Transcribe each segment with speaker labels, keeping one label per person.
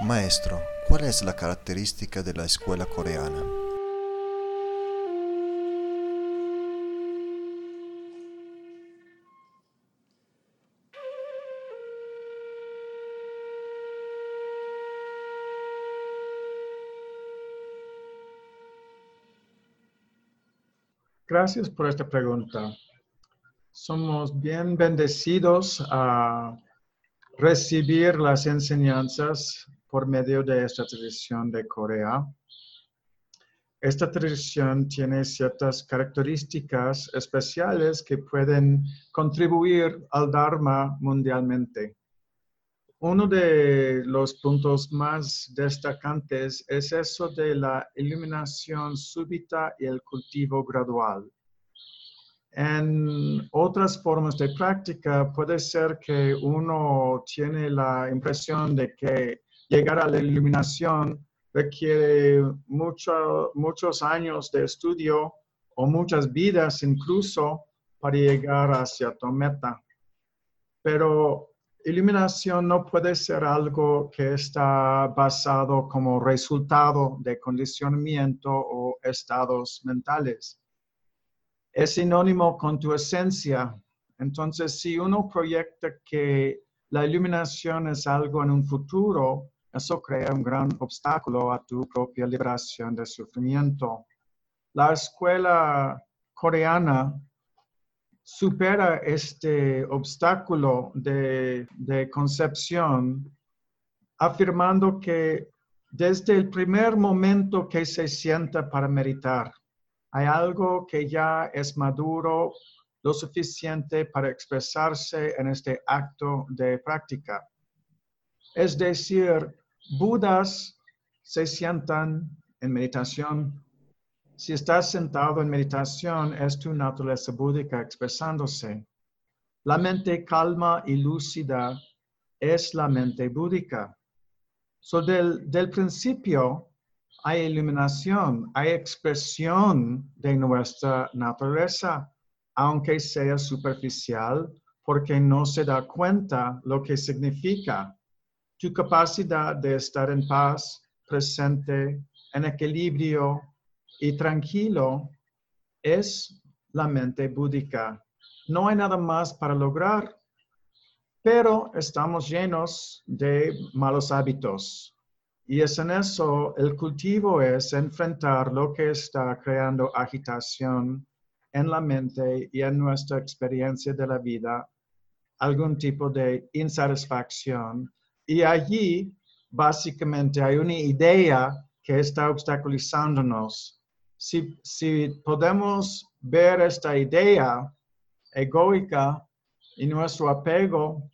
Speaker 1: Maestro, ¿cuál es la característica de la escuela coreana?
Speaker 2: Gracias por esta pregunta. Somos bien bendecidos a recibir las enseñanzas por medio de esta tradición de Corea. Esta tradición tiene ciertas características especiales que pueden contribuir al Dharma mundialmente. Uno de los puntos más destacantes es eso de la iluminación súbita y el cultivo gradual. En otras formas de práctica puede ser que uno tiene la impresión de que llegar a la iluminación requiere muchos años de estudio o muchas vidas incluso para llegar hacia tu meta. Pero iluminación no puede ser algo que está basado como resultado de condicionamiento o estados mentales es sinónimo con tu esencia. Entonces, si uno proyecta que la iluminación es algo en un futuro, eso crea un gran obstáculo a tu propia liberación del sufrimiento. La escuela coreana supera este obstáculo de, de concepción afirmando que desde el primer momento que se sienta para meditar, hay algo que ya es maduro lo suficiente para expresarse en este acto de práctica. Es decir, Budas se sientan en meditación. Si estás sentado en meditación, es tu naturaleza búdica expresándose. La mente calma y lúcida es la mente búdica. So del, del principio, hay iluminación, hay expresión de nuestra naturaleza, aunque sea superficial, porque no se da cuenta lo que significa. Tu capacidad de estar en paz, presente, en equilibrio y tranquilo es la mente búdica. No hay nada más para lograr, pero estamos llenos de malos hábitos, y es en eso, el cultivo es enfrentar lo que está creando agitación en la mente y en nuestra experiencia de la vida, algún tipo de insatisfacción. Y allí, básicamente, hay una idea que está obstaculizándonos. Si, si podemos ver esta idea egoica y nuestro apego,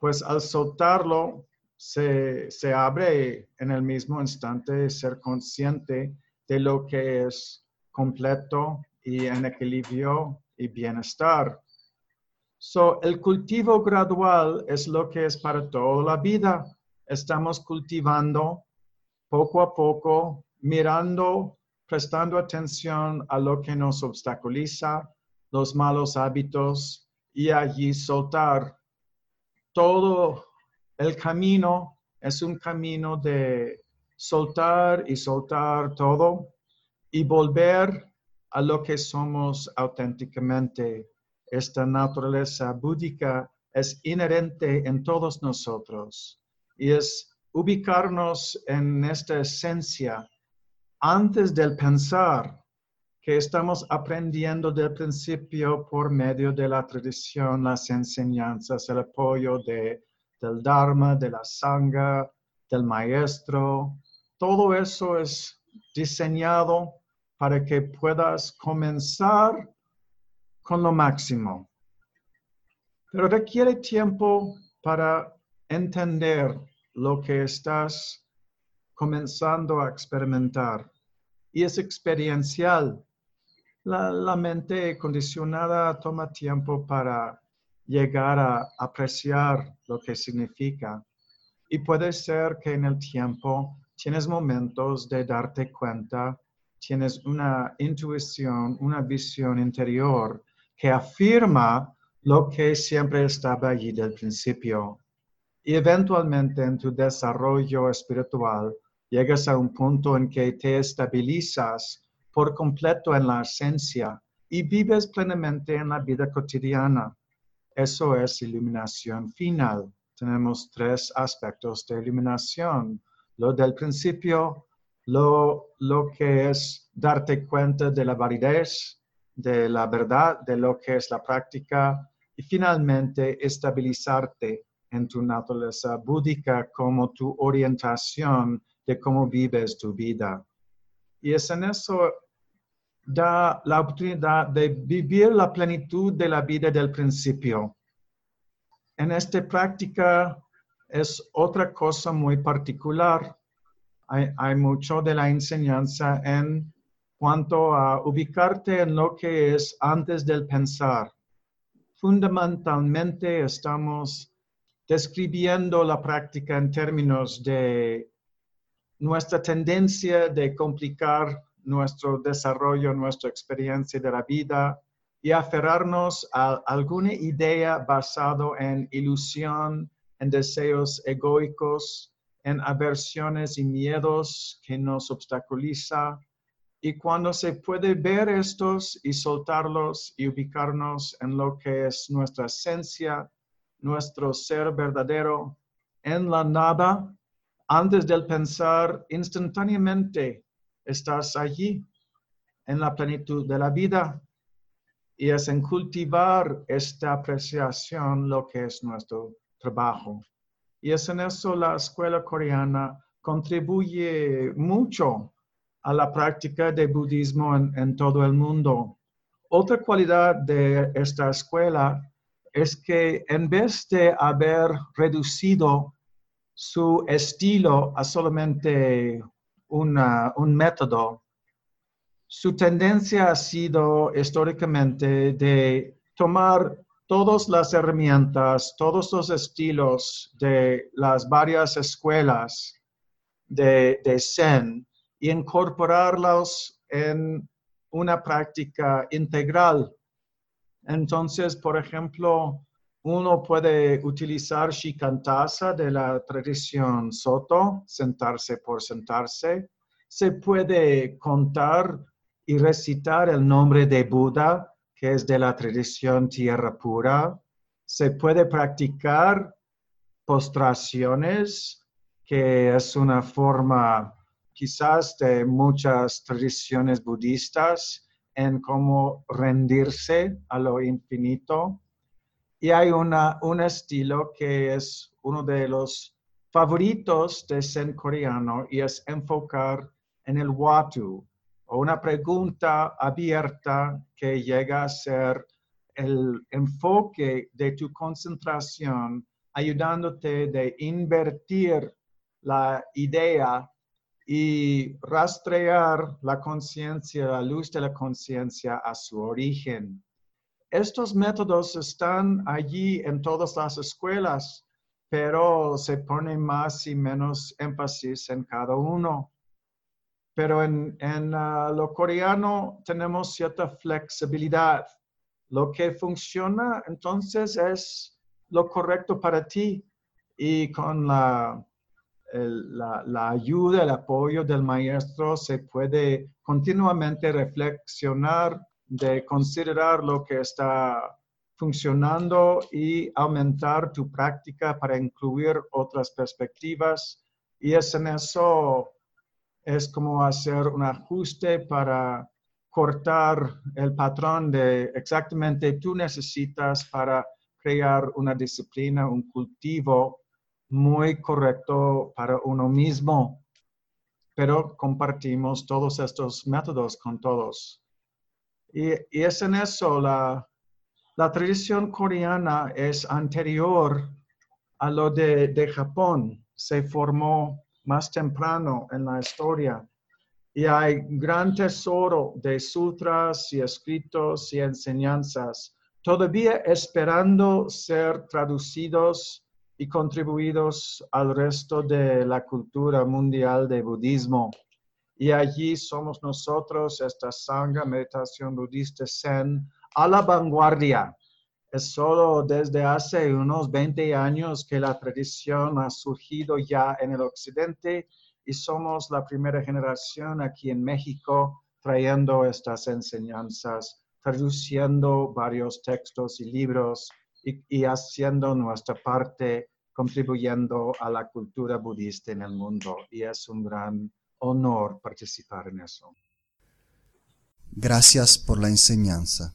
Speaker 2: pues al soltarlo se, abre en el mismo instante ser consciente de lo que es completo y en equilibrio y bienestar. So, el cultivo gradual es lo que es para toda la vida. Estamos cultivando poco a poco, mirando, prestando atención a lo que nos obstaculiza, los malos hábitos y allí soltar todo el camino es un camino de soltar y soltar todo y volver a lo que somos auténticamente. Esta naturaleza búdica es inherente en todos nosotros y es ubicarnos en esta esencia antes del pensar, que estamos aprendiendo del principio por medio de la tradición, las enseñanzas, el apoyo de, del Dharma, de la Sangha, del Maestro. Todo eso es diseñado para que puedas comenzar con lo máximo. Pero requiere tiempo para entender lo que estás comenzando a experimentar. Y es experiencial la, mente condicionada toma tiempo para llegar a apreciar lo que significa. Y puede ser que en el tiempo tienes momentos de darte cuenta, tienes una intuición, una visión interior que afirma lo que siempre estaba allí del principio. Y eventualmente en tu desarrollo espiritual llegas a un punto en que te estabilizas por completo en la esencia y vives plenamente en la vida cotidiana. Eso es iluminación final. Tenemos tres aspectos de iluminación. Lo del principio, lo, lo que es darte cuenta de la validez, de la verdad, de lo que es la práctica y finalmente estabilizarte en tu naturaleza búdica como tu orientación de cómo vives tu vida. Y es en eso da la oportunidad de vivir la plenitud de la vida del principio. En esta práctica es otra cosa muy particular. Hay, mucho de la enseñanza en cuanto a ubicarte en lo que es antes del pensar. Fundamentalmente estamos describiendo la práctica en términos de nuestra tendencia de complicar nuestro desarrollo, nuestra experiencia de la vida y aferrarnos a alguna idea basado en ilusión, en deseos egoicos, en aversiones y miedos que nos obstaculiza. Y cuando se puede ver estos y soltarlos y ubicarnos en lo que es nuestra esencia, nuestro ser verdadero, en la nada, antes del pensar instantáneamente estás allí en la plenitud de la vida y es en cultivar esta apreciación lo que es nuestro trabajo. Y es en eso la escuela coreana contribuye mucho a la práctica de budismo en, en todo el mundo. Otra cualidad de esta escuela es que en vez de haber reducido su estilo a solamente un método, su tendencia ha sido históricamente de tomar todas las herramientas, todos los estilos de las varias escuelas de, de Zen y incorporarlos en una práctica integral. Entonces, por ejemplo, uno puede utilizar Shikantasa de la tradición Soto, sentarse por sentarse. Se puede contar y recitar el nombre de Buda, que es de la tradición Tierra Pura. Se puede practicar postraciones, que es una forma quizás de muchas tradiciones budistas en cómo rendirse a lo infinito y hay un estilo que es uno de los favoritos de Zen coreano y es enfocar en el watu o una pregunta abierta que llega a ser el enfoque de tu concentración, ayudándote de invertir la idea y rastrear la conciencia, la luz de la conciencia a su origen. Estos métodos están allí en todas las escuelas, pero se pone más y menos énfasis en cada uno. Pero en, ah, lo coreano tenemos cierta flexibilidad. Lo que funciona entonces es lo correcto para ti y con la, la, ayuda, el apoyo del maestro se puede continuamente reflexionar de considerar lo que está funcionando y aumentar tu práctica para incluir otras perspectivas. Y es en eso, es como hacer un ajuste para cortar el patrón de exactamente tú necesitas para crear una disciplina, un cultivo muy correcto para uno mismo. Pero compartimos todos estos métodos con todos. Y, es en eso, la, la, tradición coreana es anterior a lo de, de Japón. Se formó más temprano en la historia. Y hay gran tesoro de sutras y escritos y enseñanzas, todavía esperando ser traducidos y contribuidos al resto de la cultura mundial de budismo. Y allí somos nosotros, esta Sangha Meditación Budista Zen, a la vanguardia. Es solo desde hace unos 20 años que la tradición ha surgido ya en el occidente y somos la primera generación aquí en México trayendo estas enseñanzas, traduciendo varios textos y libros y, haciendo nuestra parte, contribuyendo a la cultura budista en el mundo. Y es un gran honor participar en eso.
Speaker 1: Gracias por la enseñanza.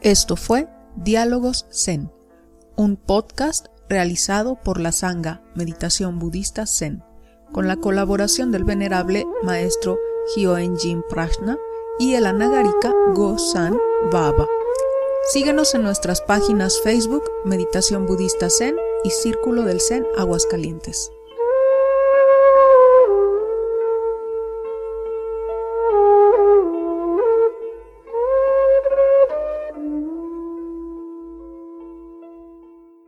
Speaker 3: Esto fue Diálogos Zen, un podcast realizado por la Sangha Meditación Budista Zen, con la colaboración del venerable maestro Hyoen-jin Prajna y el anagarika Go-san Baba. Síguenos en nuestras páginas Facebook Meditación Budista Zen y Círculo del Zen Aguascalientes.